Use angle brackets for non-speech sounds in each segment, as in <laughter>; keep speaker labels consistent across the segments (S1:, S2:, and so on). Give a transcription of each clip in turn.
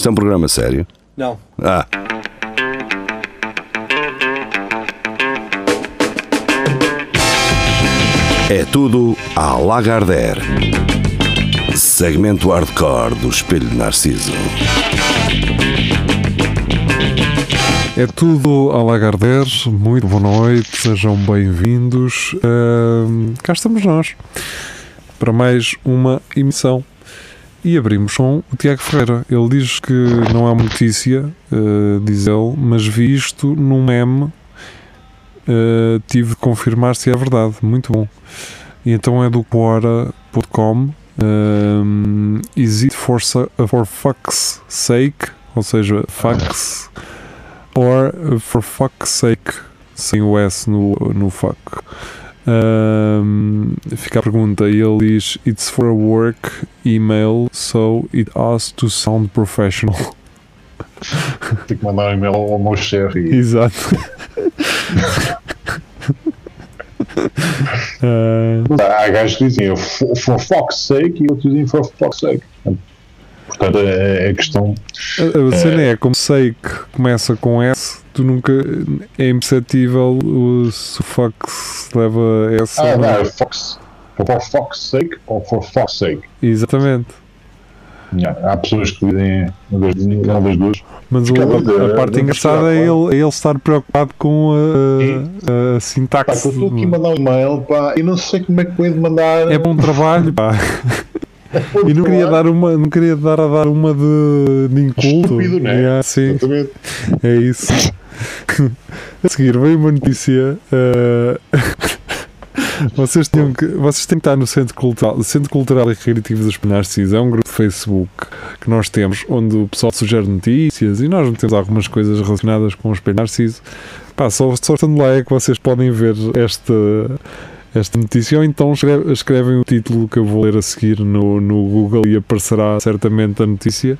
S1: Isto é um programa sério?
S2: Não.
S1: Ah. É tudo à Lagardère. Segmento hardcore do Espelho de Narciso.
S3: É tudo a Lagardère, muito boa noite, sejam bem-vindos. Ahm, cá estamos nós para mais uma emissão. E abrimos com o Tiago Ferreira. Ele diz que não é uma notícia, ah, diz ele, mas vi isto num meme. ah, tive de confirmar se é verdade. Muito bom. E então é do Quora.com. Um, is it for, for fuck's sake? Ou seja, fucks or uh, for fuck's sake, sem o S no, no fuck. Um, fica a pergunta e ele diz: It's for a work email, so it has to sound professional. <laughs>
S4: Tenho que mandar um e-mail ao meu chefe
S3: Exato. <laughs> Ah,
S4: há gajos que dizem for, for fuck's sake e outros dizem for fuck's sake. Portanto, é, é questão.
S3: a a cena é como sei que começa com S, tu nunca é imperceptível o, se o fuck se leva S.
S4: Ah,
S3: ou
S4: não, é fuck's, for fuck's sake ou for fuck's sake.
S3: Exatamente.
S4: Há pessoas que dizem uma das, uma das duas.
S3: Mas o-
S4: Cada
S3: a, a
S4: de-
S3: parte
S4: de
S3: engraçada é ele, é ele estar preocupado com a, a- a
S4: Pá,
S3: sintaxe.
S4: que eu estou aqui a mandar um e-mail pá, e não sei como é que vou de mandar.
S3: É bom trabalho, pá. E não queria dar uma, não queria dar a dar uma de, de inculto.
S4: Estúpido, né?
S3: Yeah, sim,
S4: Exatamente.
S3: é isso. <laughs> A seguir veio uma notícia. eh, <laughs> vocês, tinham que, vocês têm que estar no Centro Cultural, Centro Cultural e Recreativo dos Penarcis. É um grupo de Facebook que nós temos onde o pessoal sugere notícias e nós metemos algumas coisas relacionadas com o Espelho Narciso. Pá, só, só estando lá é que vocês podem ver esta, esta notícia ou então escreve- escrevem o título que eu vou ler a seguir no, no Google e aparecerá certamente a notícia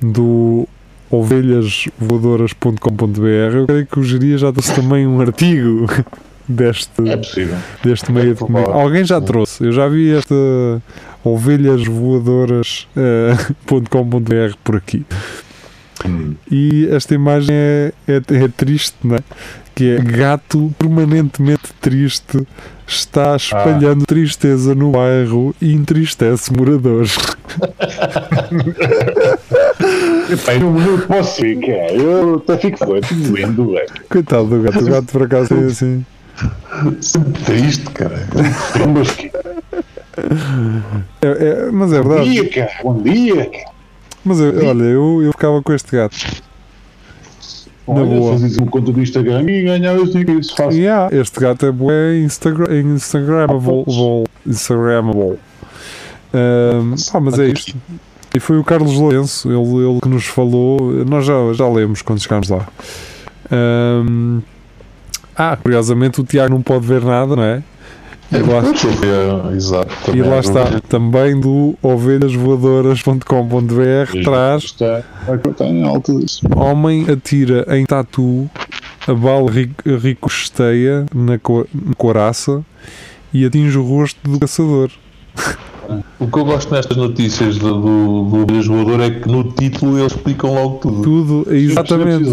S3: do ovelhasvoadoras.com.br. Eu creio que o Geria já trouxe também um artigo <laughs> deste,
S4: É possível.
S3: deste meio de comunicação. Alguém já trouxe, eu já vi esta ovelhasvoadoras.com.br <laughs> por aqui.
S4: Hum.
S3: E esta imagem é, é, é triste, não é? Que é gato permanentemente triste está espalhando tristeza no bairro e entristece moradores.
S4: Eu não, não posso ficar. Eu até fico doendo, velho.
S3: Coitado do gato, o gato por acaso é assim.
S4: Sempre triste, cara.
S3: É- é- mas é
S4: bom
S3: verdade.
S4: dia, cara. Bom dia, cara.
S3: Mas eu- olha, eu, eu ficava com este gato. Na
S4: Olha,
S3: boa.
S4: fazes uma conta do Instagram e ganhavas dinheiro. Isso fácil.
S3: Yeah, este gato é bué Instagram, Instagrammable. Instagrammable. Ahm, pá, mas é isto. E foi o Carlos Lourenço, ele, ele que nos falou. Nós já, já lemos quando chegámos lá. Ahm, ah, curiosamente o Tiago não pode ver nada, não é? E lá,
S4: É, exato.
S3: e lá está, também do ovelhasvoadoras.com.br traz
S4: Está, está em alta disso.
S3: Homem atira em tatu a bala ri- ricocheteia na, co- na coraça e atinge o rosto do caçador. <laughs>
S5: O que eu gosto nestas notícias do, do, do Ovelhas Voador é que no título eles explicam logo tudo.
S3: Tudo, exatamente.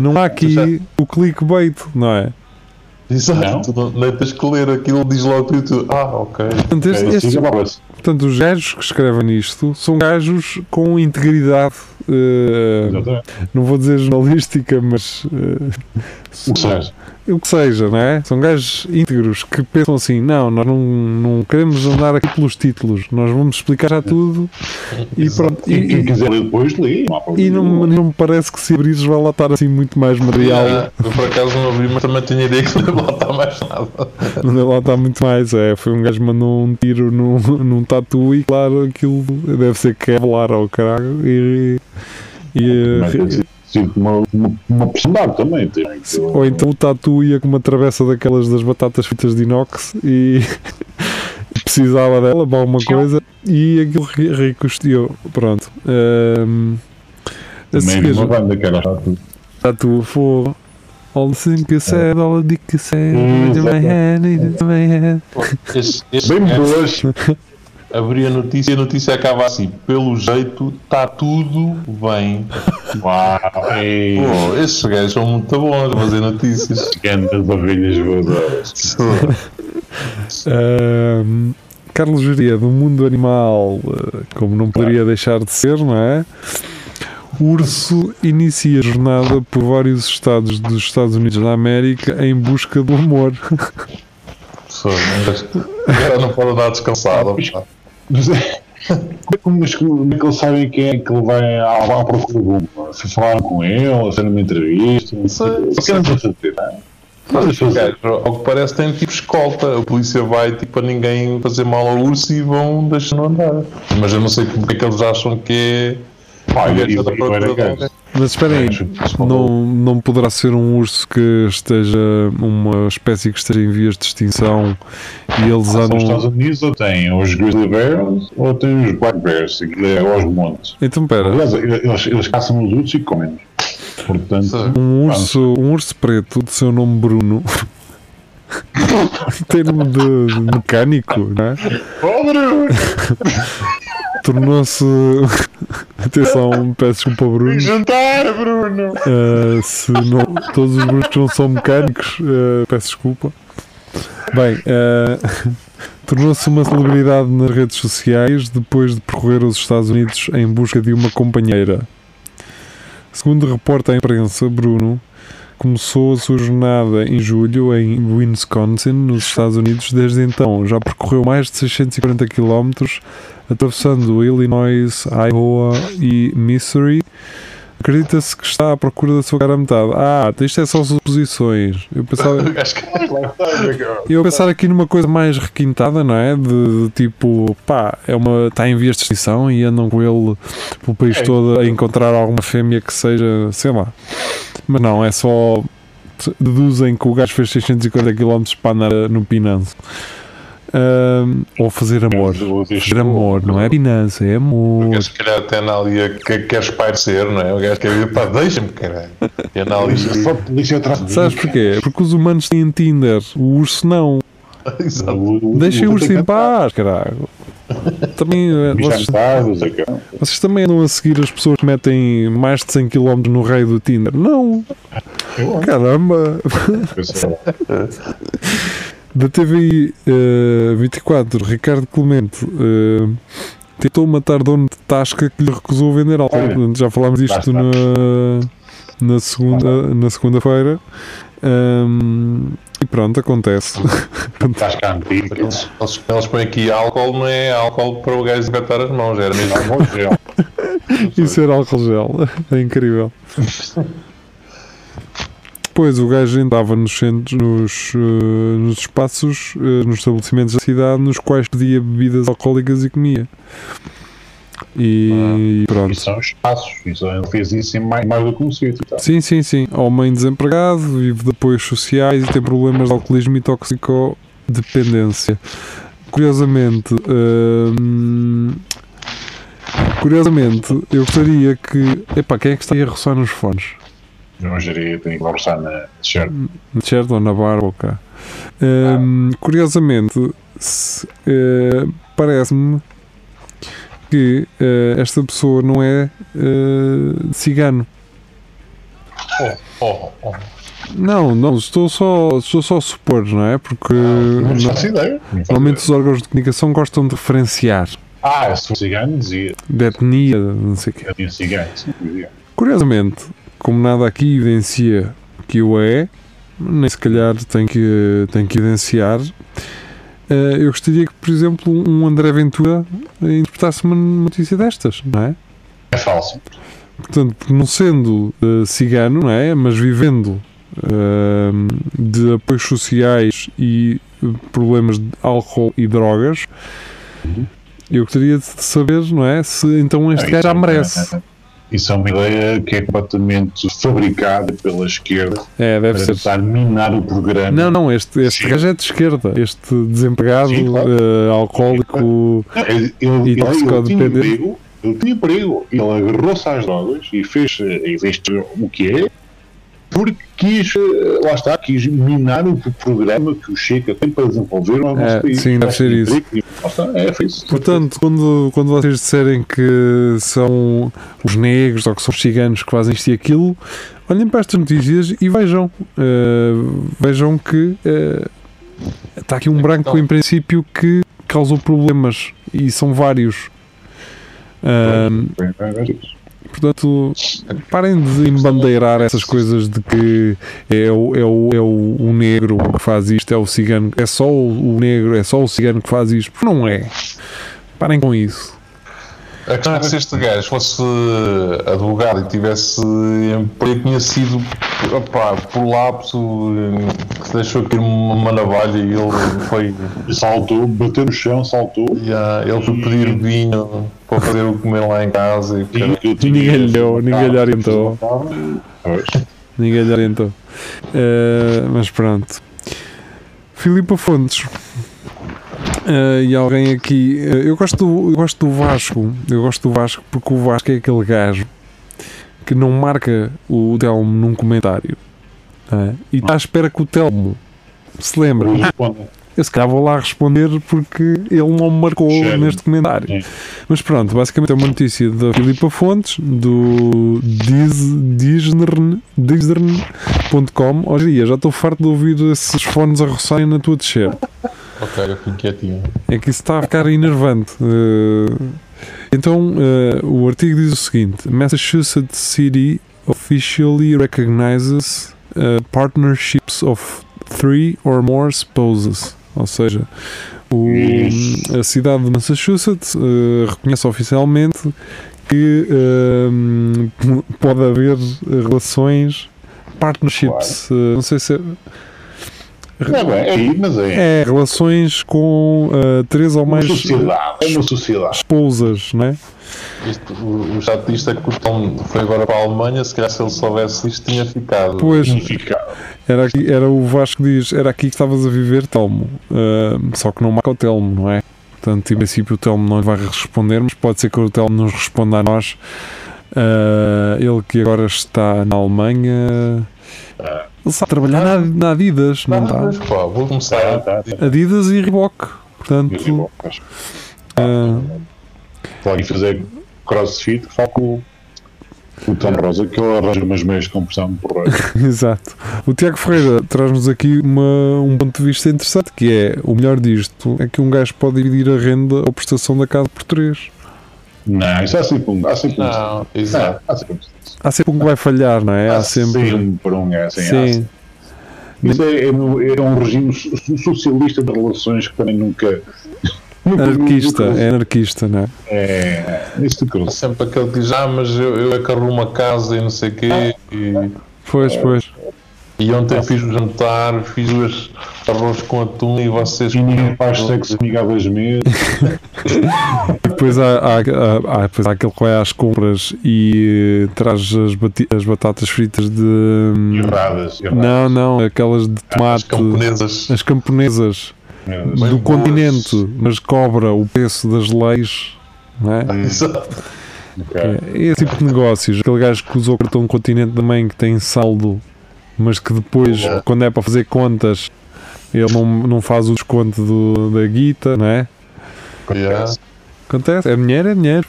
S3: Não há <laughs> aqui o clickbait, não é?
S5: Exato, não, não tens que ler aquilo, diz logo tudo. tu, Ah, ok.
S3: Portanto, este-
S4: É,
S3: portanto, os gajos que escrevem isto são gajos com integridade,
S4: Exatamente.
S3: não vou dizer jornalística, mas eh,
S4: O que seja.
S3: o que seja, não é? São gajos íntegros que pensam assim: não, nós não, não queremos andar aqui pelos títulos, nós vamos explicar já tudo e pronto.
S4: E
S3: E,
S4: quem
S3: e-
S4: quiser ler depois, lê. Não
S3: e não, não me parece que se abrires vai lá estar assim muito mais material.
S5: Ah, eu por acaso não abri, mas também tenho a ideia que não vai está mais nada.
S3: Não lá está muito mais. É, foi um gajo que mandou um tiro num, num tatu e claro, aquilo deve ser Kevlar ao caralho. E, e,
S4: sido uma, uma, uma personalidade também. Tem,
S3: Sim, Ou então o tatu ia com uma travessa daquelas das batatas fritas de inox e <laughs> precisava dela para alguma coisa e aquilo ricosteou. Pronto.
S4: Também
S3: seguir,
S4: uma banda que era chato.
S3: tatu for all the things que said, all the dick que said, into my head, into my
S5: este
S4: Bem boas.
S5: Abri a notícia e a notícia acaba assim: pelo jeito, está tudo bem.
S4: Uau, <laughs>
S5: Pô, esses gajos são muito bons a fazer notícias. <laughs>
S4: grandes ovelhas voadoras.
S3: Carlos Geria, do mundo animal, eh, como não poderia deixar de ser, não é? O urso inicia a jornada por vários estados dos Estados Unidos da América em busca do amor. <laughs>
S5: Agora não pode dar descansado.
S4: Mas é- <laughs> como, é que eles sabem quem é que ele vai à, à procura uma? Se falaram com ele, se numa entrevista, não sei.
S5: Sei,
S4: O que fazer? não é?
S5: O
S4: fazer.
S5: gajo, ao que parece, tem tipo escolta. A polícia vai tipo a ninguém fazer mal ao urso e vão deixando andar. Mas eu não sei como é que eles acham que é. Alguém.
S3: Mas esperem aí, não, não poderá ser um urso que esteja, uma espécie que esteja em vias de extinção e eles
S4: Nos Estados
S3: andam.
S4: Unidos ou tem os grizzly bears ou tem os black bears, que é aos montes.
S3: Então, pera,
S4: Aliás, eles, eles caçam os outros e comem-nos. Portanto,
S3: um urso, um urso preto de seu nome Bruno. <laughs> Tem nome de, mecânico, não é? <laughs> tornou-se. <laughs> Atenção, peço desculpa, Bruno.
S4: jantar, Bruno!
S3: Uh, se não, todos os Brunos não são mecânicos, uh, peço desculpa. Bem, uh, <laughs> tornou-se uma celebridade nas redes sociais depois de percorrer os Estados Unidos em busca de uma companheira. Segundo reporta a imprensa, Bruno começou a sua jornada em julho em Wisconsin, nos Estados Unidos. Desde então, já percorreu mais de 640 km, atravessando Illinois, Iowa e Missouri. Acredita-se que está à procura da sua cara a metade. Ah, isto é só suposições. Eu pensava, <laughs> eu pensar aqui numa coisa mais requintada, não é? De, de tipo, pá, é uma, está em vias de extinção e andam com ele pelo país
S4: É.
S3: todo a encontrar alguma fêmea que seja, sei lá. Mas não, é só. Deduzem que o gajo fez 640 km para andar no Pinanço. Ahm, ou fazer amor. Fazer amor, não é pinança, é amor.
S5: gajo, se calhar, até na ali que quer espairecer, não é? O gajo quer dizer, pá, deixa-me, caralho. E ali.
S4: Só polícia atrás de.
S3: Sabes porquê? Porque os humanos têm Tinder, o urso não. Deixem o urso em paz, caralho. Também, eh, vocês,
S4: é que-
S3: vocês também andam a seguir as pessoas que metem mais de 100 km no raio do Tinder? Não, caramba. <laughs> Da TVI eh, 24, Ricardo Clemente eh, tentou matar dono de Tasca que lhe recusou vender álcool. Portanto, Já falámos disto na, na segunda na segunda-feira. Ahm, e pronto, acontece.
S4: Estás cá antigo.
S5: Eles, eles, eles põem aqui álcool, não é álcool para o gajo desinfetar as mãos, era mesmo.
S4: Vou <laughs> dizer.
S3: Isso era álcool gel. É incrível. <laughs> Depois o gajo entrava nos centros, nos, eh, nos espaços, eh, nos estabelecimentos da cidade, nos quais pedia bebidas alcoólicas e comia. E pronto.
S4: Isso são espaços. Isso, ele fez isso em mais, mais do que um sítio. Tá?
S3: Sim, sim, sim. Homem desempregado, vive de apoios sociais e tem problemas de alcoolismo e toxicodependência. Curiosamente, hum, curiosamente, eu gostaria que. Epá, quem é que está aí a roçar nos fones?
S4: Não geria, tenho que conversar na t-shirt.
S3: Na t-shirt ou na cá? Hum, curiosamente, se, eh, parece-me que eh, esta pessoa não é eh, cigano.
S5: Oh, oh.
S3: Não, não, estou só, estou só a supor, não é? Porque
S4: Não faço ideia. Não faço
S3: normalmente
S4: ideia.
S3: os órgãos de comunicação gostam de referenciar
S4: Ah, se fosse cigano, dizia.
S3: de etnia, não sei o quê.
S4: Eu tinha cigano. sim, dizia.
S3: Curiosamente, como nada aqui evidencia que o é, nem se calhar tem que, tem que evidenciar, eh, eu gostaria que, por exemplo, um André Ventura interpretasse uma notícia destas, não é?
S4: É falso.
S3: Portanto, por não sendo eh, cigano, não é? Mas vivendo eh, de apoios sociais e problemas de álcool e drogas, eu gostaria de saber, não é? Se então este gajo já merece.
S4: Isso é uma ideia que é completamente fabricada pela esquerda
S3: É, deve
S4: para
S3: ser.
S4: tentar minar o programa.
S3: Não, não, este, este gajo é de esquerda. Este desempregado,
S4: Sim, claro.
S3: eh, alcoólico.
S4: Ele, ele,
S3: E
S4: ele, tinha
S3: toxicodependente.
S4: emprego, ele tinha emprego, ele agarrou-se às drogas e fez, e fez o que é, porque quis, eh, lá está, quis minar o programa que o Chega tem para desenvolver no
S3: É,
S4: nosso país.
S3: sim, deve ser isso.
S4: É, isso.
S3: Portanto, quando, quando vocês disserem que são os negros ou que são os ciganos que fazem isto e aquilo, olhem para estas notícias e vejam. eh, vejam que eh, está aqui um branco em princípio que causou problemas e são vários. Ahm, Portanto, parem de embandeirar essas coisas de que é o, é o, é o, o negro que faz isto, é o cigano, é só o, o negro, é só o cigano que faz isto. Não é. Parem com isso.
S5: A questão é que se este gajo fosse advogado e tivesse emprego, tinha sido opá, por lapso que se deixou aqui uma, navalha e ele foi.
S4: Saltou, bateu no chão, saltou.
S5: já, ele foi pedir vinho para fazer o comer lá em casa e cara,
S4: tinha-
S3: Ninguém lhe deu, ninguém lhe orientou. Ninguém lhe orientou. Eh, mas pronto. Filipe Fontes. Eh, e alguém aqui. eh, eu, gosto do, eu gosto do Vasco. Eu gosto do Vasco porque o Vasco é aquele gajo que não marca o Telmo num comentário. é? E está à espera que o Telmo se lembre. Eu se calhar vou lá responder porque ele não me marcou
S4: Sério?
S3: neste comentário. Mas pronto, basicamente é uma notícia da Filipa Fontes, do Dis- Disnern- Disnern.com. Olha, já estou farto de ouvir esses fones a roçarem na tua t-shirt.
S5: Ok, eu fico quietinho.
S3: É que isso está a ficar enervante. Eh, então, eh, o artigo diz o seguinte: Massachusetts City officially recognizes eh, partnerships of three or more spouses. Ou seja, o- a cidade de Massachusetts eh, reconhece oficialmente que p- pode haver relações, partnerships, eh, não sei se é,
S4: É é mas é.
S3: é relações com eh, três ou
S4: uma
S3: mais
S4: sociedade. É uma sociedade.
S3: esposas, né?
S5: Isto, o, o chato disto é que o Tom foi agora para a Alemanha, se calhar se ele soubesse isto tinha ficado.
S3: Pois, era, aqui, era o Vasco que diz, era aqui que estavas a viver, Telmo. Ah, só que não marca o Telmo, não é? Portanto, em princípio o Telmo não lhe vai responder, mas pode ser que o Telmo nos responda a nós. Ah, ele que agora está na Alemanha. Ele sabe trabalhar na, na Adidas, não
S5: Ah,
S3: está?
S5: pois, pá, vou começar.
S4: Tá, tá.
S3: Adidas e Reebok.
S4: E
S3: Portanto,
S4: bom, acho que
S3: ah,
S4: Pode fazer crossfit, fala com o- Tom Rosa, que ele arranja umas meias de compressão por aí. <laughs>
S3: Exato. O Tiago Ferreira traz-nos aqui uma- um ponto de vista interessante, que é, o melhor disto é que um gajo pode dividir a renda ou prestação da casa por três.
S4: Não, isso há sempre um. Há sempre um.
S5: Não, exato.
S4: Há sempre um.
S3: Há sempre um que vai falhar, não é? Há
S4: Há
S3: sempre...
S4: sempre um. É, assim,
S3: Sim.
S4: sempre. Isso é, é, é um regime so- socialista de relações que também nunca. <laughs>
S3: Anarquista, é anarquista, não é?
S4: É. Isso que
S5: sempre aquele que diz, ah, mas eu, eu é que arrumo uma casa e não sei o quê. E,
S3: Pois, pois.
S5: E ontem fiz o jantar, fiz os arroz com atum e vocês.
S4: E ninguém faz sexo amigo das mesas. <laughs>
S3: Depois há, há, há, há- depois há aquele que vai às compras e eh, traz as, bati- as batatas fritas de. hum,
S4: Erradas. erradas.
S3: Não, não, aquelas de
S5: As
S3: tomate.
S5: camponesas.
S3: As camponesas
S4: Erradas.
S5: Bem
S3: do
S5: boas.
S3: continente, mas cobra o preço das leis. Não é?
S5: Exato.
S4: Ok.
S3: É esse tipo de negócios. Aquele gajo que usa o cartão continente também que tem saldo, mas que depois,
S5: É.
S3: quando é para fazer contas, ele não, não faz o desconto do, da guita, não é?
S5: Yeah.
S3: Acontece, é dinheiro, é dinheiro.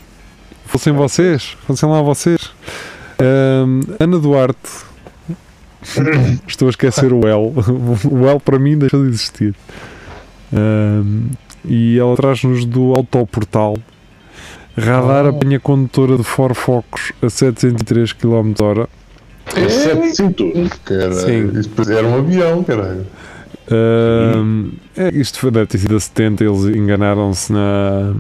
S3: Fossem vocês, fossem lá vocês. Ahm, Ana Duarte, <coughs> estou a esquecer o L. O L para mim deixou de existir. Ahm, e ela traz-nos do autoportal. Radar
S5: Oh.
S3: apanha condutora de Ford Focus a 703 km h
S4: É sete cinturas.
S5: Caralho,
S3: Sim.
S5: Isto depois era um avião, caralho.
S3: É, isto foi, deve ter sido a 70, eles enganaram-se na,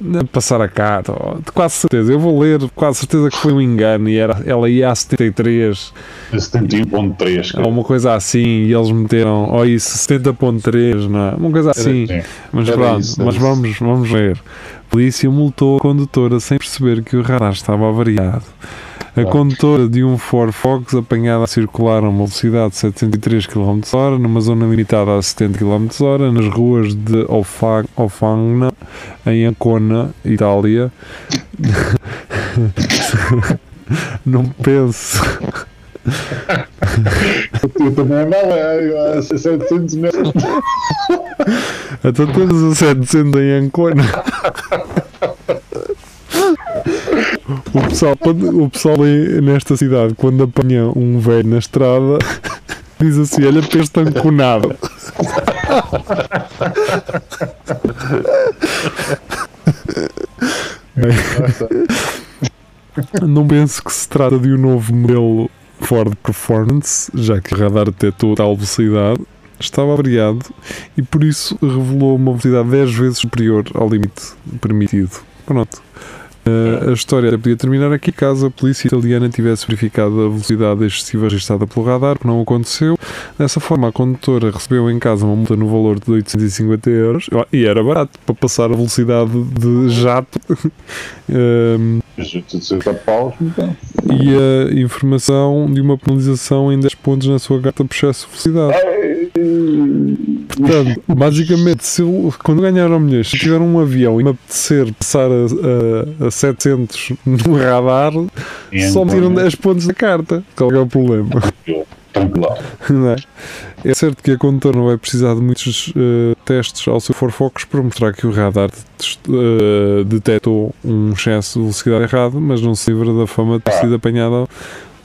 S3: na passar a carta, oh, de quase certeza. Eu vou ler, quase certeza que foi um engano e era, ela ia a 73,
S4: 71.3.
S3: ou uma coisa assim, e eles meteram, oh, isso, 70.3, não é? Uma coisa assim.
S4: Sim.
S3: Mas
S5: Era
S3: pronto,
S5: isso, era
S3: mas
S5: isso.
S3: vamos, vamos ver. A polícia multou a condutora sem perceber que o radar estava avariado. A condutora de um Ford Focus apanhada a circular a uma velocidade de 703 km h numa zona limitada a 70 km h nas ruas de Ofa- Ofagna, em Ancona, Itália. <laughs> Não penso.
S4: Eu também andava a, a 700 metros.
S3: Então todas a 700 em Ancona. <laughs> O pessoal, o pessoal aí nesta cidade, quando apanha um velho na estrada, <laughs> diz assim: Olha para este anconado. Não penso que se trata de um novo modelo Ford Performance, já que o radar detectou tal velocidade, estava avariado e por isso revelou uma velocidade 10 vezes superior ao limite permitido. Pronto. Uh, a história podia terminar aqui caso a polícia italiana tivesse verificado a velocidade excessiva registrada pelo radar, que não aconteceu. Dessa forma, a condutora recebeu em casa uma multa no valor de 850 euros e era barato para passar a velocidade de jato. Um,
S4: 860 paus,
S3: e a informação de uma penalização em 10 pontos na sua carta por excesso de velocidade. Portanto, basicamente, se eu, quando ganhar ao milhões, se tiver um avião e me apetecer passar a, a, a 700 no radar, só me tiram 10 pontos da carta. Qual é o problema?
S4: Tranquilo.
S3: É? É certo que a condutora não vai precisar de muitos eh, testes ao seu Focus para mostrar que o radar eh, detectou um excesso de velocidade errado, mas não se livra da fama de ter sido apanhada.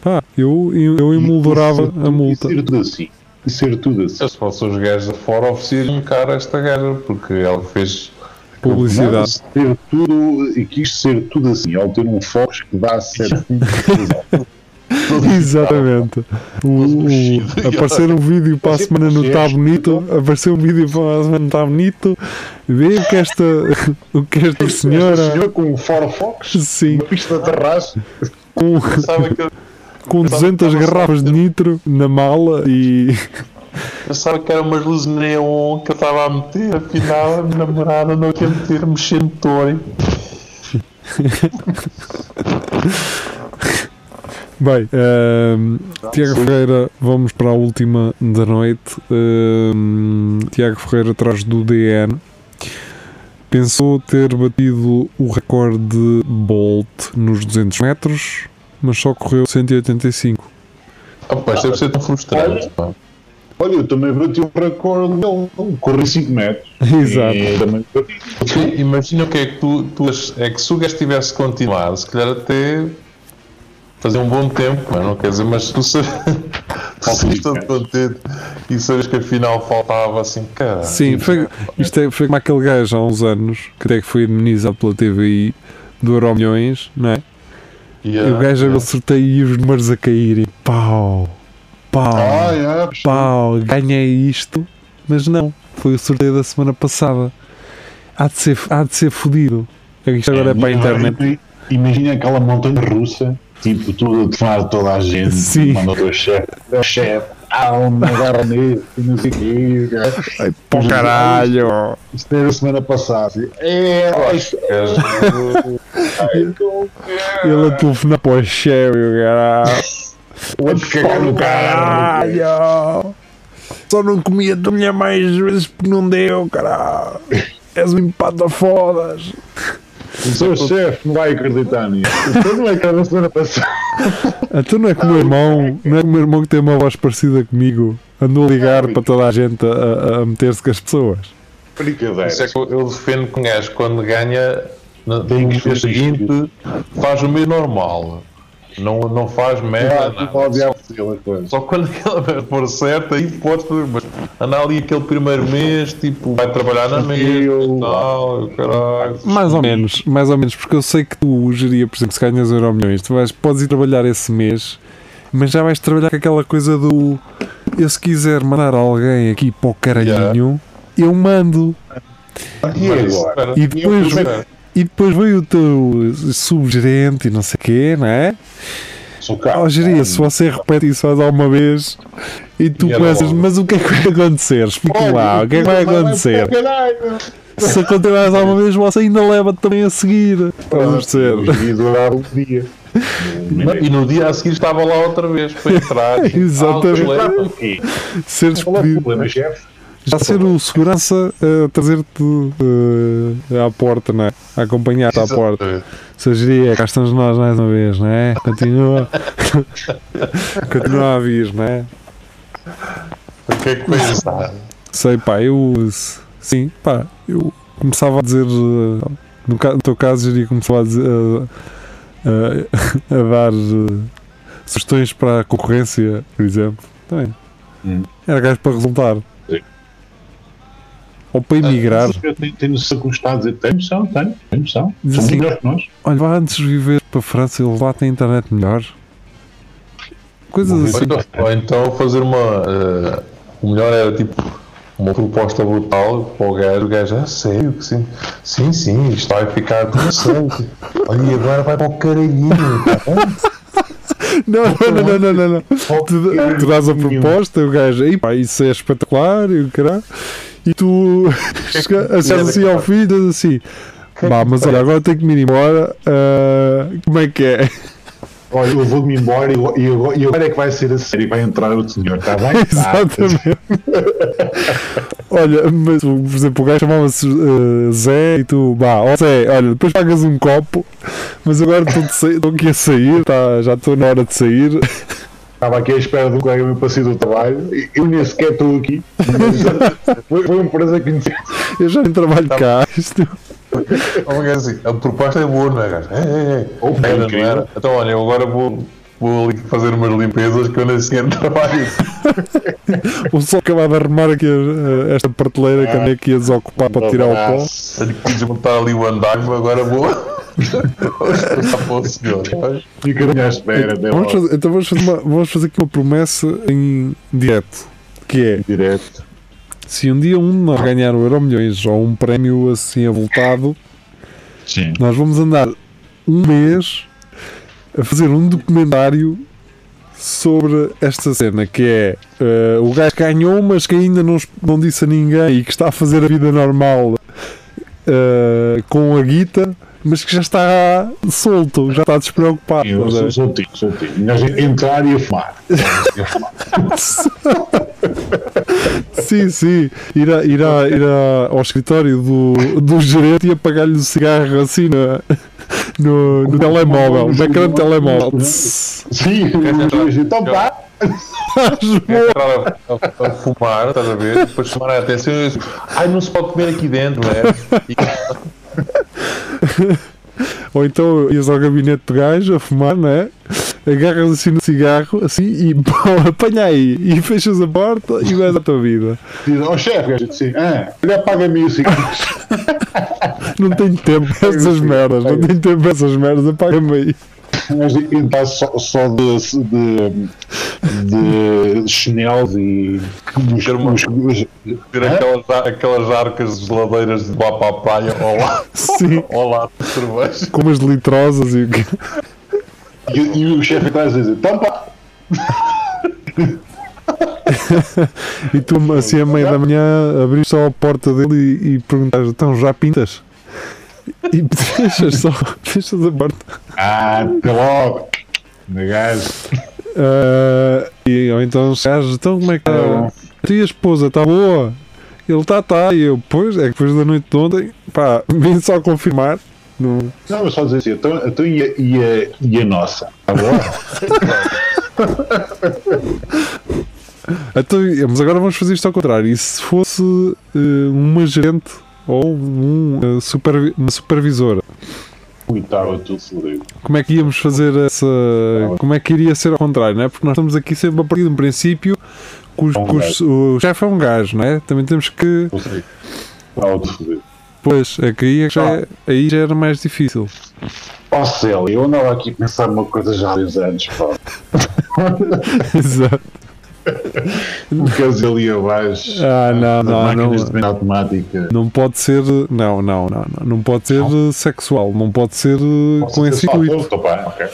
S3: Pá, eu, eu, eu emoldurava a multa.
S4: Assim. E ser tudo assim.
S5: Eu, se fosse os gajos de fora, oferecia um cara a esta gaja, porque ela fez.
S3: Publicidade.
S4: Ser tudo, e quis ser tudo assim, ao ter um Fox que dá 700 <laughs>
S3: Exatamente. O, o- aparecer um vídeo para a semana no Tá Bonito, aparecer um vídeo para a semana no Tá Bonito, vê o que esta, o que esta
S4: Esta
S3: senhora,
S4: senhora com um Ford Fox,
S3: sim,
S4: uma pista de terraço,
S3: com,
S5: que,
S3: com 200 garrafas de nitro na mala e
S5: pensava que era umas luzes neon que eu estava a meter, afinal a minha namorada não quer meter mexer no tori. <laughs>
S3: Bem, ehm, Tiago Ferreira, vamos para a última da noite. Ehm, Tiago Ferreira atrás do DN. Pensou ter batido o recorde de Bolt nos 200 metros, mas só correu 185.
S5: Opa, isto deve ser tão frustrante. pá.
S4: olha, eu também bati um recorde dele, corri 5 metros. <laughs>
S3: Exato.
S4: E também
S5: imagina o que é que tu, tu é que se o gajo tivesse continuado, se calhar até fazer um bom tempo, mas não quer dizer, mas tu sabes, <laughs> tu todo contente e sabes que afinal faltava assim, cara.
S3: Sim, foi, isto é, foi como aquele gajo há uns anos que até que foi indemnizado pela TVI do Euro Milhões, não é? E o gajo a ver o sorteio e os números a caírem. Pau, pau,
S4: Ah, é,
S3: pau, ganhei isto, mas não, foi o sorteio da semana passada. Há de ser, há de ser fodido. É Isto agora é para a internet.
S4: Imagina aquela montanha russa, tipo, tudo a tomar toda a gente.
S3: Sim.
S4: Manda o chefe, o chefe, garra nisso, não sei o quê. cara.
S3: Pô, caralho!
S4: Isto era a semana passada. É, isto
S3: Ele a telefonar para o o caralho.
S4: Vou-te cagar no caralho.
S3: Só não comia a tua mulher mais vezes porque não deu, caralho! És um empata fodas!
S4: O seu chefe não vai acreditar nisso. Então não é que era a semana passada.
S3: Então não é como o meu irmão, não é como o meu irmão que tem uma voz parecida comigo, andou a ligar para toda a gente a, a- meter-se com as pessoas.
S4: Brincadeira.
S5: Isso é que eu- defendo que um gajo quando ganha no
S4: que
S5: dia seguinte faz o meio normal. Não, não faz merda.
S4: Coisas.
S5: Só quando aquela vez <laughs> for certa, aí pode fazer. Mas andar ali aquele primeiro mês, tipo, vai trabalhar na mesa e tal, caralho.
S3: Mais ou menos, mais ou menos, porque eu sei que tu geria, por exemplo, se ganhas euro milhões, tu vais, podes ir trabalhar esse mês, mas já vais trabalhar com aquela coisa do eu se quiser mandar alguém aqui para o caralhinho, eu mando.
S4: E
S5: Mas,
S3: E depois. E depois veio o teu subgerente e não sei o quê, não é? Oh, geria, se você repete isso mais alguma vez e tu
S5: E
S3: começas,
S5: logo.
S3: mas o que é que vai acontecer? Explique lá, o que é que vai acontecer? Se continuares alguma vez, você ainda leva também a seguir.
S4: E durar um dia.
S5: E no dia a seguir estava lá outra vez para entrar. <laughs>
S3: Exatamente.
S5: leva.
S3: Ser
S4: Qual é o
S3: despedido. Já ser o segurança a trazer-te eh, à porta, não é? A acompanhar-te à porta. Sageria, cá estamos nós mais uma vez, não é? Continua. <laughs> Continua a vir, não é?
S5: O que é que pensa?
S3: Sei, pá, eu. Sim, pá, eu começava a dizer. eh, No, ca- no teu caso, iria começar a dizer. eh, a, a dar eh, sugestões para a concorrência, por exemplo. Também.
S4: Hum.
S3: Era gajo para resultar. Ou para emigrar.
S4: Tenho noção que o Estado dizer, tem noção, tenho, tem noção. São
S3: assim-
S4: melhores que nós.
S3: Olha, vá antes de viver para a França, eles lá têm internet melhor. Coisas assim.
S5: então, ou então fazer uma. eh, o melhor era tipo uma proposta brutal para o gajo. O gajo, ah, sério que sim. Sim, sim, isto vai ficar certo. <laughs> Olha, e agora vai para o caralhinho. Tá? <laughs>
S3: Não, não, não, não, não, não. Tu, tu dás a proposta, o gajo, ei pá, isso é espetacular, e o caralho. E tu <laughs> achas assim ao fim e dizes assim: Bah, mas olha, agora tenho que me ir embora. ah, como é que é? <laughs>
S4: Olha, eu vou-me embora e, e, agora- e agora é que vai ser a série e vai entrar outro senhor, está bem? <laughs> Tá.
S3: Exatamente. olha, mas por exemplo, o gajo chamava-se ah, Zé e tu, bah, ó Zé, olha, depois pagas um copo, mas agora estou aqui a sair, tá, já estou na hora de sair.
S4: Estava aqui à espera um colega meu para sair do trabalho e eu nem sequer estou aqui. <laughs> Foi, foi uma empresa que me
S3: Eu já nem trabalho cá. Isto,
S5: Ou assim, a proposta é boa, não é, gajo? É, é, é.
S4: Oh,
S5: Era, não
S4: incrível.
S5: era? Então, olha, eu agora vou, vou ali fazer umas limpezas que eu nem sequer <laughs> trabalho.
S3: Vou só acabar de arrumar aqui eh, esta prateleira que andei aqui a desocupar para tirar o pó.
S5: Tenho que desmontar ali o andaime, agora vou. Vou expressar para o senhor.
S4: Fica à minha espera. até
S3: Vamos
S4: logo.
S3: fazer, então vamos fazer, uma- vamos fazer aqui uma promessa em direto. Que é,
S4: Direto.
S3: se um dia um de nós ganhar o Euro Milhões ou um prémio assim avultado,
S4: Sim.
S3: nós vamos andar um mês a fazer um documentário sobre esta cena, que é eh, o gajo que ganhou, mas que ainda não, não disse a ninguém e que está a fazer a vida normal eh, com a guita, mas que já está solto, já está despreocupado.
S4: Eu
S3: ver?
S4: soltinho, soltinho. Mas entrar e a fumar. <laughs>
S3: Sim, sim. Ir, a- ir, a- ir a- ao escritório do, do gerente e apagar-lhe o cigarro assim na- no, no telemóvel, no ecrã de telemóvel.
S4: Sim, então pá.
S5: Entrar a, a- a fumar, estás a ver? Depois chamar a atenção e ai, não se pode comer aqui dentro, não é? E, <laughs>
S3: Ou então ias ao gabinete do gajo a fumar, não é? Agarras assim no cigarro assim e pô, <laughs> apanha aí e fechas a porta e vais à tua vida.
S4: Diz, ó chefe, gajo, assim, ah, olha, paga-me o cigarro. <laughs>
S3: Não tenho tempo para essas merdas, não tenho tempo para essas merdas, apaga-me aí.
S4: Mas entrar só, só de, de, de chinelos e
S5: Ter uma- ter aquelas, aquelas arcas geladeiras de lá para a praia ao lado,
S3: Sim,
S5: lado de cerveja.
S3: com umas litrosas e o quê?
S4: e, o chefe atrás a dizer, então pá.
S3: E tu, assim, à meia da manhã, abriste só a porta dele e, e perguntas: então já pintas? E <laughs> deixas só, deixas a porta.
S4: Ah, até logo. De gajo.
S3: Ah, e, ou então, chegas, então como é que está? Tu e a esposa, está boa? Ele está, está. E eu, pois, é que depois da noite de ontem, pá, <laughs> vim só confirmar. Não,
S4: Não, mas só dizer assim, então, então e, a, e, a, e a nossa? Tá bom? <laughs>
S3: Então, mas agora vamos fazer isto ao contrário. E se fosse eh, uma gerente ou um, eh, supervi- uma supervisora?
S4: Estava tudo fodido.
S3: Como é que íamos fazer essa. Como é que iria ser ao contrário, não é? Porque nós estamos aqui sempre a partir de um princípio que, os-
S4: Um
S3: que os- o chefe é um gajo, não é? Também temos que.
S4: Estava tudo fodido.
S3: Pois, é é já, é- aí já era mais difícil.
S4: Ó Célia, eu andava aqui a pensar uma coisa já há uns anos, pá. <laughs>
S3: Exato.
S4: Porque ali abaixo.
S3: Ah, não, não, não.
S4: de venda automática.
S3: Não pode ser. Não, não, não, não. Não pode ser eh, sexual. Não pode ser eh, com esse intuito.
S4: Tô bem, ok.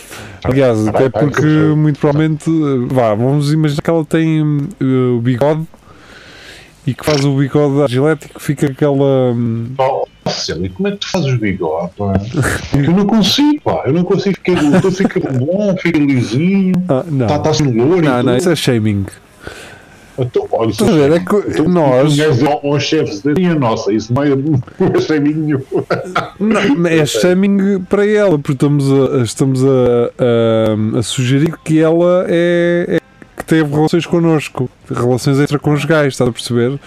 S3: Aliás,
S4: Vai,
S3: até
S4: vai,
S3: porque muito provavelmente. Vá, vamos imaginar que ela tem eh, o bigode e que faz o bigode da gilete e que fica aquela.
S4: Ó, Célia, como é que tu fazes o bigode? Eu não consigo, pá. Eu não consigo. O teu fica bom, fica lisinho.
S3: Ah, não.
S4: Está tá sem louro
S3: Não, não, isso é shaming.
S4: Então, olha,
S3: Estás a ver? É que
S4: então,
S3: nós.
S4: Um gajo ao chefe da minha nossa, isso não é <laughs> não é shaming nenhum.
S3: Não, é shaming para ela, porque estamos a, estamos a, a, a sugerir que ela é, é que teve relações connosco, relações extraconjugais, estás a perceber?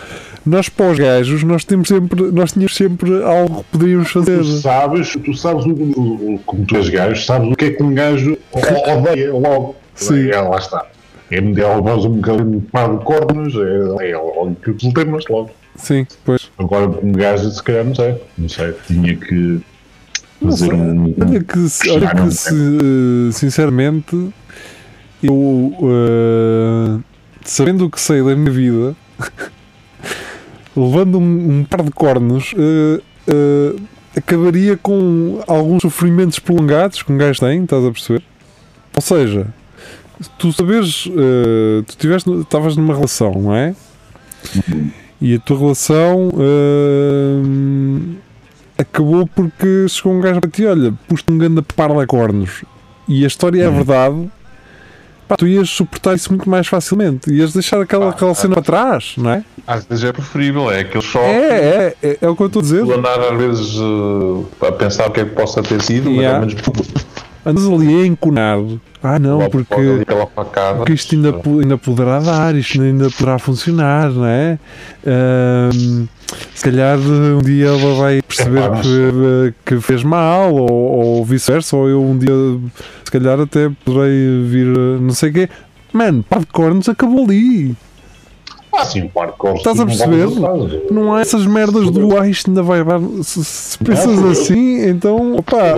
S3: Nós pós-gajos, nós temos sempre, nós tínhamos sempre algo que podíamos fazer.
S4: Tu sabes, tu sabes o, o- como tu és gajo, sabes o que é que um gajo odeia logo.
S3: Sim.
S4: É, lá está. É der um bocadinho de par de cornos, é, é logo que os temas logo.
S3: Sim, pois.
S4: Agora, um gajo, se calhar, não sei. Não sei. Tinha que fazer um.
S3: Olha que, olha que se- sinceramente, eu eh, sabendo o que sei da minha vida, <laughs> levando um, um par de cornos, eh, eh, acabaria com alguns sofrimentos prolongados que um gajo tem, estás a perceber? Ou seja, tu sabes, tu tiveste, estavas numa relação, não é? E a tua relação acabou porque chegou um gajo para ti, olha, pus-te um grande par de cornos e a história é
S4: Uhum.
S3: verdade, pá, tu ias suportar isso muito mais facilmente, ias deixar aquela,
S5: Ah,
S3: aquela cena para trás, não é?
S5: Às vezes é preferível, é aquele choque.
S3: É, é, é, é o que eu estou a dizer.
S5: Andar às vezes eh, a pensar o que é que possa ter sido,
S3: Yeah.
S5: mas ao menos
S3: Andas ali a enconar, ah não, porque, porque isto ainda, ainda poderá dar, isto ainda poderá funcionar, não é? Ahm, se calhar um dia ela vai perceber que, que fez mal, ou, ou vice-versa, ou eu um dia, se calhar, até poderei vir, não sei o quê. Mano, pá de cornos acabou ali.
S4: Sim, par de cornos.
S3: Estás a
S4: não
S3: perceber? Não há essas merdas do ah, isto ainda vai dar. Se, se pensas
S4: Não, eu-
S3: assim, então, opá,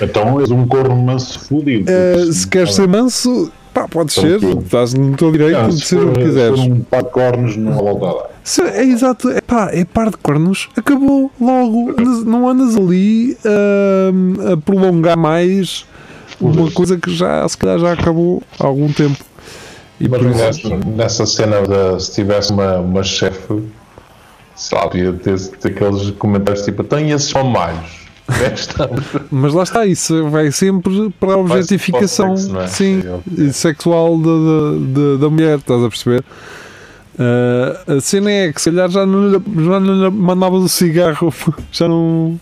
S4: Então és um corno manso fudido.
S3: eh, se queres ser manso, pá, podes
S4: Então,
S3: ser.
S4: tudo.
S3: Estás no teu direito
S4: Ah,
S3: de
S4: se
S3: ser o que
S4: se
S3: quiseres.
S4: for um par de cornos, não há volta a dar.
S3: Se- é exato, é pá, é par de cornos, acabou logo. Não andas ali ahm, a prolongar mais uma coisa que já, se calhar, já acabou há algum tempo. E
S5: Mas nessa, nessa cena de se tivesse uma, uma chefe, sei lá, ter, ter aqueles comentários tipo, tem esses são malhos. <laughs>
S3: Mas lá está, isso vai sempre para a objetificação
S5: sexo, não é?
S3: sim, sexual da, da, mulher, estás a perceber? Ah, a cena é que se calhar já não, lhe- já não mandavas o cigarro, <laughs> já não.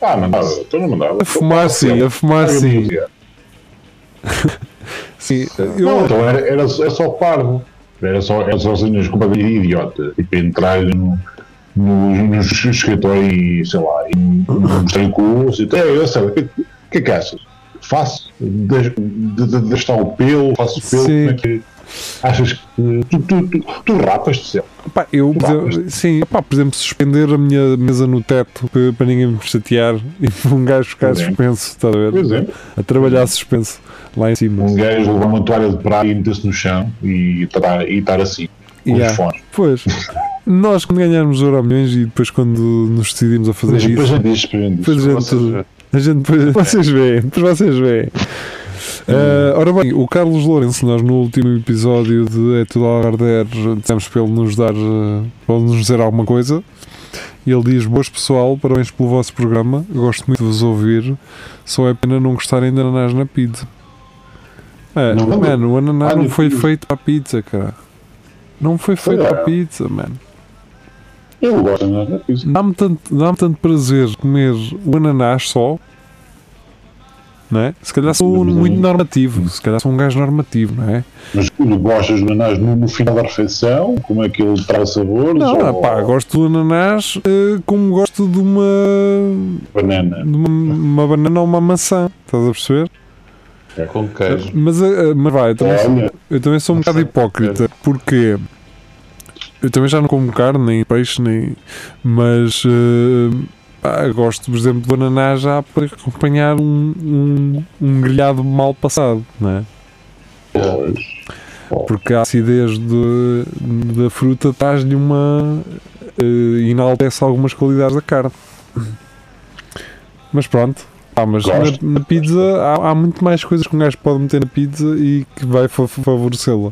S4: Ah, mandava. Então não mandava.
S3: A fumar sim, a fumar sim. <laughs> sim eu,
S4: Não, então era, era, só- era só parvo. Era só, era só cenas completamente idiota. Tipo, entrar no, no, no escritório e, sei lá, e mostrar o cu. Assim, é, eu sei, o que, que é que achas? Faço, deixo de, de, de estar o pelo, faço o pelo,
S3: Sim.
S4: como é que achas que tu, tu, tu, tu rapas de céu?
S3: Pá, eu, exemplo, sim, pá, por exemplo, suspender a minha mesa no teto para, ninguém me chatear <laughs> e um gajo ficar
S4: exemplo.
S3: suspenso, está a ver?
S4: Por exemplo,
S3: A trabalhar suspenso lá em cima.
S4: um gajo levar uma toalha de praia e meter-se no chão e estar, e estar assim, com
S3: Yeah.
S4: os fones.
S3: Pois, nós quando ganharmos Euro milhões e depois quando nos decidimos a fazer
S4: Mas
S3: isso,
S4: depois a gente
S3: depois a gente,
S5: Vocês- <laughs>
S3: a gente vocês veem, depois vocês veem. Ah, ora bem, o Carlos Lourenço, nós no último episódio de É Tudo Algarder, dissemos para ele nos dar, ah, para ele nos dizer alguma coisa. E ele diz: Boas pessoal, parabéns pelo vosso programa. Eu gosto muito de vos ouvir. Só é pena não gostarem de ananás na pizza. É,
S4: Não,
S3: mano, o ananás
S4: Ah,
S3: não foi
S4: pizza.
S3: feito para a pizza, cara. Não foi feito para a pizza, mano.
S4: Eu gosto de andar isso.
S3: Dá-me tanto, dá tanto prazer comer o ananás só. Não é? Se calhar sou
S4: Mas-
S3: muito normativo. Se calhar sou um gajo normativo, não é?
S4: Mas tu gostas do ananás no, no final da refeição? Como é que ele traz sabores?
S3: Não,
S4: ou
S3: ah, pá, gosto do ananás eh, como gosto de uma,
S4: banana?
S3: de uma, uma banana ou uma maçã. Estás a perceber?
S5: Com queijo.
S3: Mas, eh, mas vai, eu também, sou- eu também sou um bocado hipócrita. Porque eu também já não como carne, nem peixe, nem. Mas. eh, pá, gosto, por exemplo, do ananás já para acompanhar um, um, um grelhado mal passado, não é? Porque a acidez de, da fruta traz-lhe uma. eh, enaltece algumas qualidades da carne. Mas pronto. Ah, mas na, na pizza há, há muito mais coisas que um gajo pode meter na pizza e que vai fa- favorecê-la.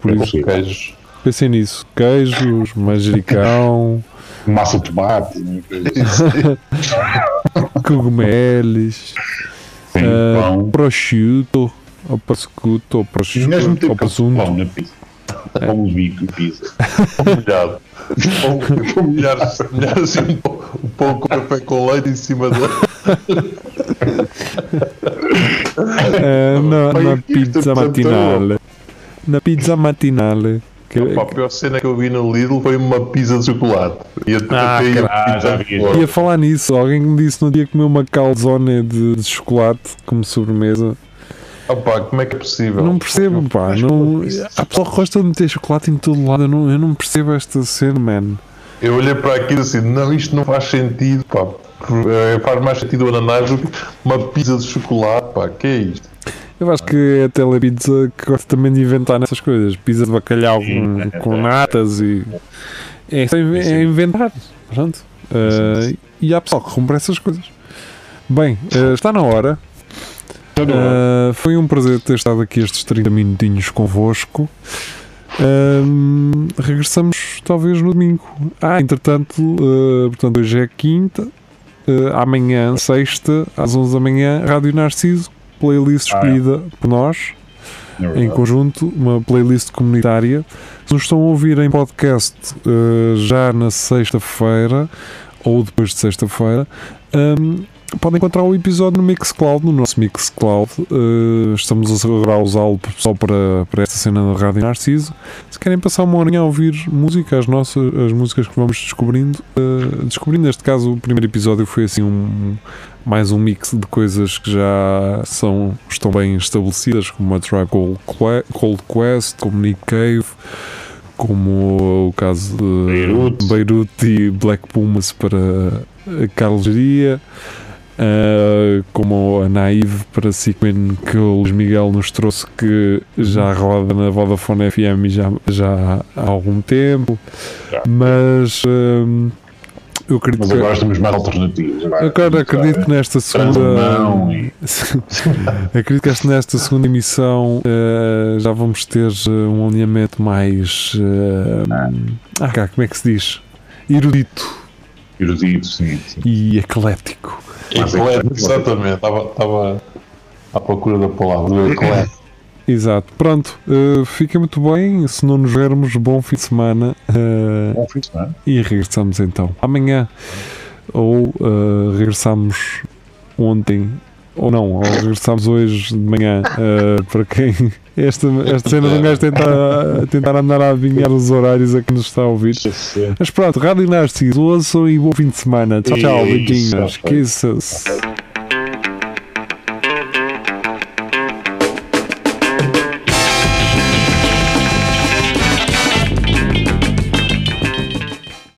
S3: Por
S4: É
S3: isso, pensem nisso. Queijos, manjericão,
S4: Massa de tomate. né? <laughs>
S3: cogumelos,
S4: Sim,
S3: eh,
S4: pão.
S3: prosciutto, ou prosciutto, ou prosciutto,
S4: Ninguém
S3: ou
S4: meter
S3: presunto.
S4: pão na pizza. Como bico e pizza.
S5: molhado. Ou molhar, molhar assim um pão, um pão com café com leite em cima dele.
S3: Eh, na,
S4: Foi
S3: na pizza matinale. Na pizza matinale. Que-
S5: Pá, a pior cena que eu vi no Lidl foi uma pizza de chocolate. E até
S3: Ah,
S4: já vi.
S3: Ia falar nisso, alguém me disse no dia que comeu uma calzone de, de chocolate como sobremesa.
S5: Ah, pá, como é que é possível?
S3: Não percebo, pá. Não, há pessoal que gosta de meter chocolate em todo lado. Eu não, eu não percebo esta cena, man.
S5: Eu olhei para aquilo assim, não, isto não faz sentido, pá. Eh, Faz mais sentido o ananás do que uma pizza de chocolate, pá. Que é isto?
S3: Eu acho que é a Telepizza que gosta também de inventar nessas coisas. Pizza de bacalhau com, com natas e. É, é inventar. Pronto. Uh, e há pessoal que compra essas coisas. Bem, uh, está na hora. Uh, foi um prazer ter estado aqui estes 30 minutinhos convosco. Um, regressamos talvez no domingo. Ah, entretanto, uh, portanto, hoje é quinta. Uh, amanhã, sexta, às 11 da manhã, Rádio Narciso, playlist
S4: Ah, é.
S3: escolhida por nós,
S4: É
S3: em conjunto, uma playlist comunitária. Se nos estão a ouvir em podcast uh, já na sexta-feira ou depois de sexta-feira, um, podem encontrar o episódio no Mixcloud, no nosso Mixcloud. Uh, estamos agora a usá-lo só para, para esta cena da Rádio Narciso. Se querem passar uma horinha a ouvir música, as nossas as músicas que vamos descobrindo, uh, descobrindo neste caso o primeiro episódio foi assim um mais um mix de coisas que já são estão bem estabelecidas, como a Tribe Cold Quest, como Nick Cave, como o caso de
S4: Beirute.
S3: Beirute e Black Pumas para a Carlos Geria, ah, como a Naive para Sequin que o Luís Miguel nos trouxe que já roda na Vodafone FM já, já há algum tempo, mas hum, eu acredito
S4: Mas
S3: que
S4: agora temos mais alternativas.
S3: eu agora acredito que nesta segunda.
S4: E- <laughs>
S3: acredito que esta- nesta segunda emissão eh, já vamos ter eh, um alinhamento mais. eh, ah, cá, como é que se diz? Erudito
S4: Erudito, sim. sim.
S3: e eclético.
S4: É
S5: Eclético, exatamente. Estava, estava à procura da palavra. do eclético.
S3: Exato. Pronto, eh, fica muito bem. Se não nos vermos, bom fim de semana. eh,
S4: Bom fim de semana.
S3: e regressamos então amanhã. Ou eh, regressamos ontem. Ou não, ou regressamos hoje de manhã. <laughs> para quem. Esta, esta cena de um gajo tentar, tentar andar a adivinhar os horários a que nos está a ouvir. Mas pronto, Rádio Narciso, ouçam e bom fim de semana. Tchau, tchau, beijinhos. Kisses.